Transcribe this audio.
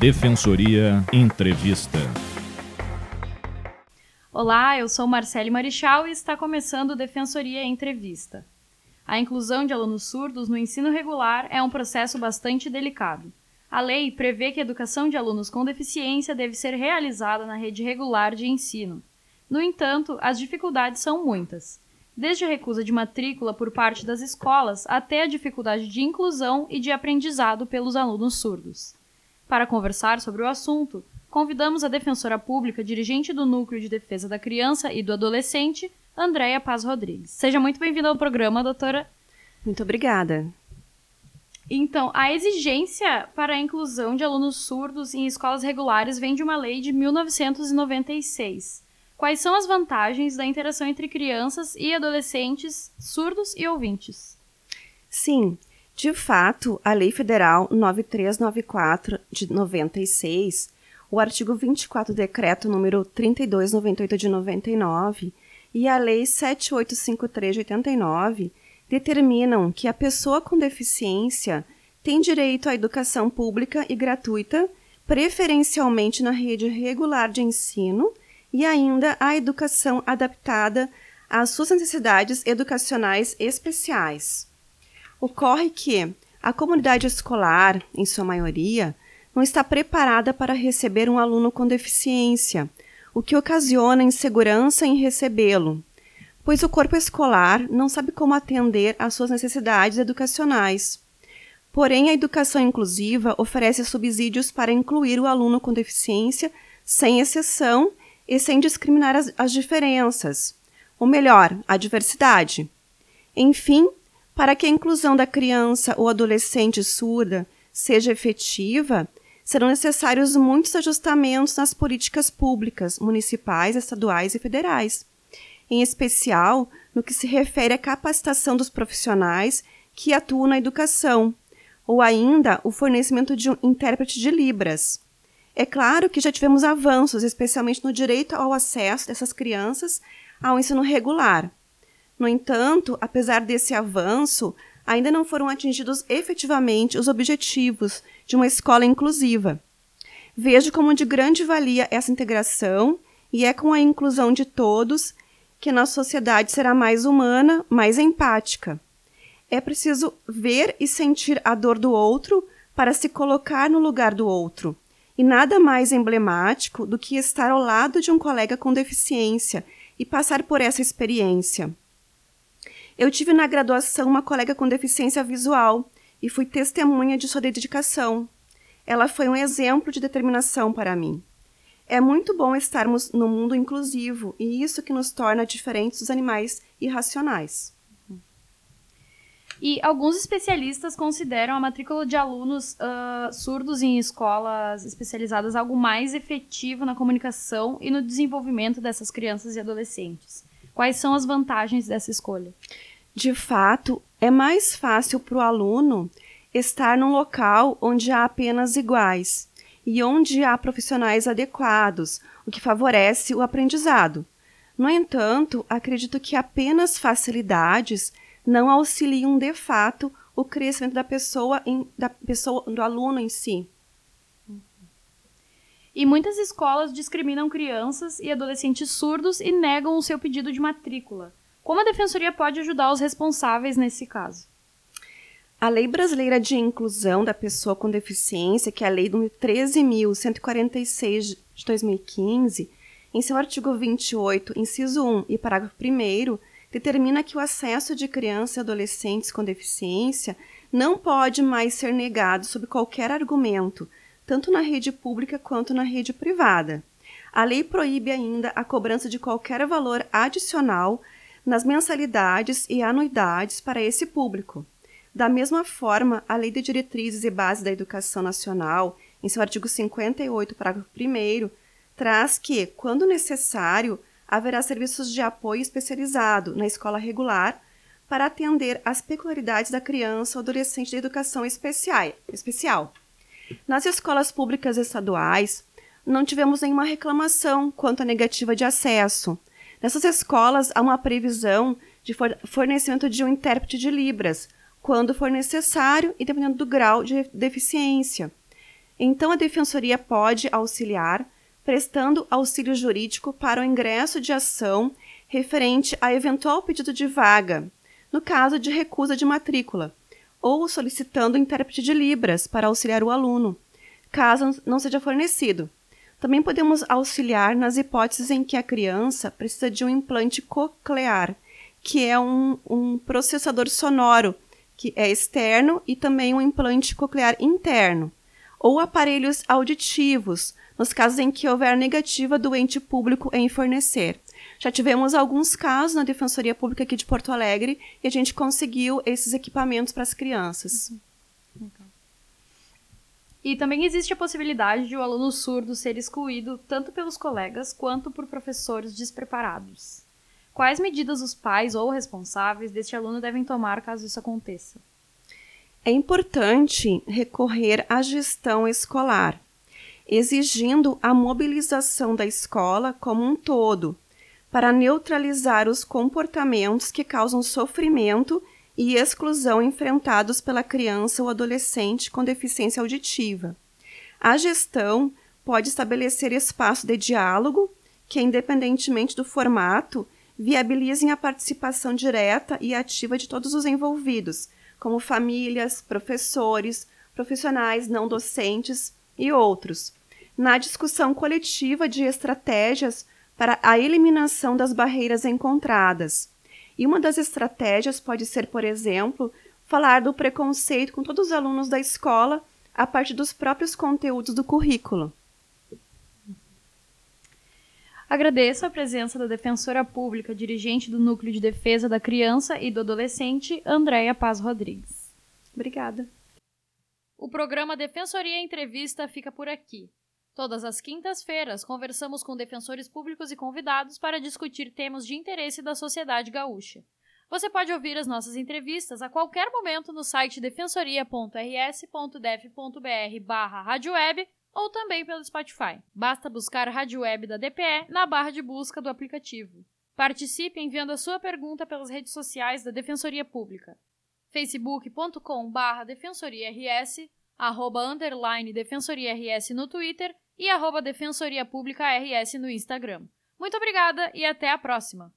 Defensoria Entrevista. Olá, eu sou Marcele Marichal e está começando Defensoria Entrevista. A inclusão de alunos surdos no ensino regular é um processo bastante delicado. A lei prevê que a educação de alunos com deficiência deve ser realizada na rede regular de ensino. No entanto, as dificuldades são muitas desde a recusa de matrícula por parte das escolas até a dificuldade de inclusão e de aprendizado pelos alunos surdos. Para conversar sobre o assunto, convidamos a defensora pública dirigente do Núcleo de Defesa da Criança e do Adolescente, Andréia Paz Rodrigues. Seja muito bem-vinda ao programa, doutora. Muito obrigada. Então, a exigência para a inclusão de alunos surdos em escolas regulares vem de uma lei de 1996. Quais são as vantagens da interação entre crianças e adolescentes surdos e ouvintes? Sim, de fato, a Lei Federal 9394 de 96, o artigo 24 do decreto número 3298 de 99 e a Lei 7853 de 89 determinam que a pessoa com deficiência tem direito à educação pública e gratuita, preferencialmente na rede regular de ensino e ainda a educação adaptada às suas necessidades educacionais especiais. Ocorre que a comunidade escolar, em sua maioria, não está preparada para receber um aluno com deficiência, o que ocasiona insegurança em recebê-lo, pois o corpo escolar não sabe como atender às suas necessidades educacionais. Porém, a educação inclusiva oferece subsídios para incluir o aluno com deficiência, sem exceção, e sem discriminar as, as diferenças, ou melhor, a diversidade. Enfim, para que a inclusão da criança ou adolescente surda seja efetiva, serão necessários muitos ajustamentos nas políticas públicas, municipais, estaduais e federais, em especial no que se refere à capacitação dos profissionais que atuam na educação, ou ainda o fornecimento de um intérprete de Libras. É claro que já tivemos avanços, especialmente no direito ao acesso dessas crianças ao ensino regular. No entanto, apesar desse avanço, ainda não foram atingidos efetivamente os objetivos de uma escola inclusiva. Vejo como de grande valia essa integração e é com a inclusão de todos que nossa sociedade será mais humana, mais empática. É preciso ver e sentir a dor do outro para se colocar no lugar do outro e nada mais emblemático do que estar ao lado de um colega com deficiência e passar por essa experiência. Eu tive na graduação uma colega com deficiência visual e fui testemunha de sua dedicação. Ela foi um exemplo de determinação para mim. É muito bom estarmos no mundo inclusivo e isso que nos torna diferentes dos animais irracionais. E alguns especialistas consideram a matrícula de alunos uh, surdos em escolas especializadas algo mais efetivo na comunicação e no desenvolvimento dessas crianças e adolescentes. Quais são as vantagens dessa escolha? De fato, é mais fácil para o aluno estar num local onde há apenas iguais e onde há profissionais adequados, o que favorece o aprendizado. No entanto, acredito que apenas facilidades não auxiliam de fato o crescimento da pessoa, em, da pessoa do aluno em si. E muitas escolas discriminam crianças e adolescentes surdos e negam o seu pedido de matrícula. Como a defensoria pode ajudar os responsáveis nesse caso? A Lei Brasileira de Inclusão da Pessoa com Deficiência, que é a Lei 13.146 de 2015, em seu artigo 28, inciso 1 e parágrafo 1, determina que o acesso de crianças e adolescentes com deficiência não pode mais ser negado sob qualquer argumento, tanto na rede pública quanto na rede privada. A lei proíbe ainda a cobrança de qualquer valor adicional nas mensalidades e anuidades para esse público. Da mesma forma, a Lei de Diretrizes e Bases da Educação Nacional, em seu artigo 58, parágrafo 1, traz que, quando necessário, haverá serviços de apoio especializado na escola regular para atender às peculiaridades da criança ou adolescente da educação especial. Nas escolas públicas estaduais, não tivemos nenhuma reclamação quanto à negativa de acesso. Nessas escolas, há uma previsão de fornecimento de um intérprete de Libras, quando for necessário e dependendo do grau de deficiência. Então, a Defensoria pode auxiliar prestando auxílio jurídico para o ingresso de ação referente a eventual pedido de vaga, no caso de recusa de matrícula, ou solicitando intérprete de Libras para auxiliar o aluno, caso não seja fornecido. Também podemos auxiliar nas hipóteses em que a criança precisa de um implante coclear, que é um, um processador sonoro que é externo e também um implante coclear interno, ou aparelhos auditivos, nos casos em que houver negativa do ente público em fornecer. Já tivemos alguns casos na Defensoria Pública aqui de Porto Alegre e a gente conseguiu esses equipamentos para as crianças. Uhum. E também existe a possibilidade de o aluno surdo ser excluído tanto pelos colegas quanto por professores despreparados. Quais medidas os pais ou responsáveis deste aluno devem tomar caso isso aconteça? É importante recorrer à gestão escolar, exigindo a mobilização da escola como um todo, para neutralizar os comportamentos que causam sofrimento e exclusão enfrentados pela criança ou adolescente com deficiência auditiva. A gestão pode estabelecer espaço de diálogo que, independentemente do formato, viabilizem a participação direta e ativa de todos os envolvidos, como famílias, professores, profissionais não docentes e outros, na discussão coletiva de estratégias para a eliminação das barreiras encontradas. E uma das estratégias pode ser, por exemplo, falar do preconceito com todos os alunos da escola a partir dos próprios conteúdos do currículo. Agradeço a presença da defensora pública, dirigente do Núcleo de Defesa da Criança e do Adolescente, Andréia Paz Rodrigues. Obrigada. O programa Defensoria Entrevista fica por aqui. Todas as quintas-feiras, conversamos com defensores públicos e convidados para discutir temas de interesse da sociedade gaúcha. Você pode ouvir as nossas entrevistas a qualquer momento no site defensoria.rs.def.br barra radioweb ou também pelo Spotify. Basta buscar a Rádio Web da DPE na barra de busca do aplicativo. Participe enviando a sua pergunta pelas redes sociais da Defensoria Pública. facebook.com barra defensoriars arroba underline Defensoria RS no Twitter e arroba Defensoria Pública RS no Instagram. Muito obrigada e até a próxima!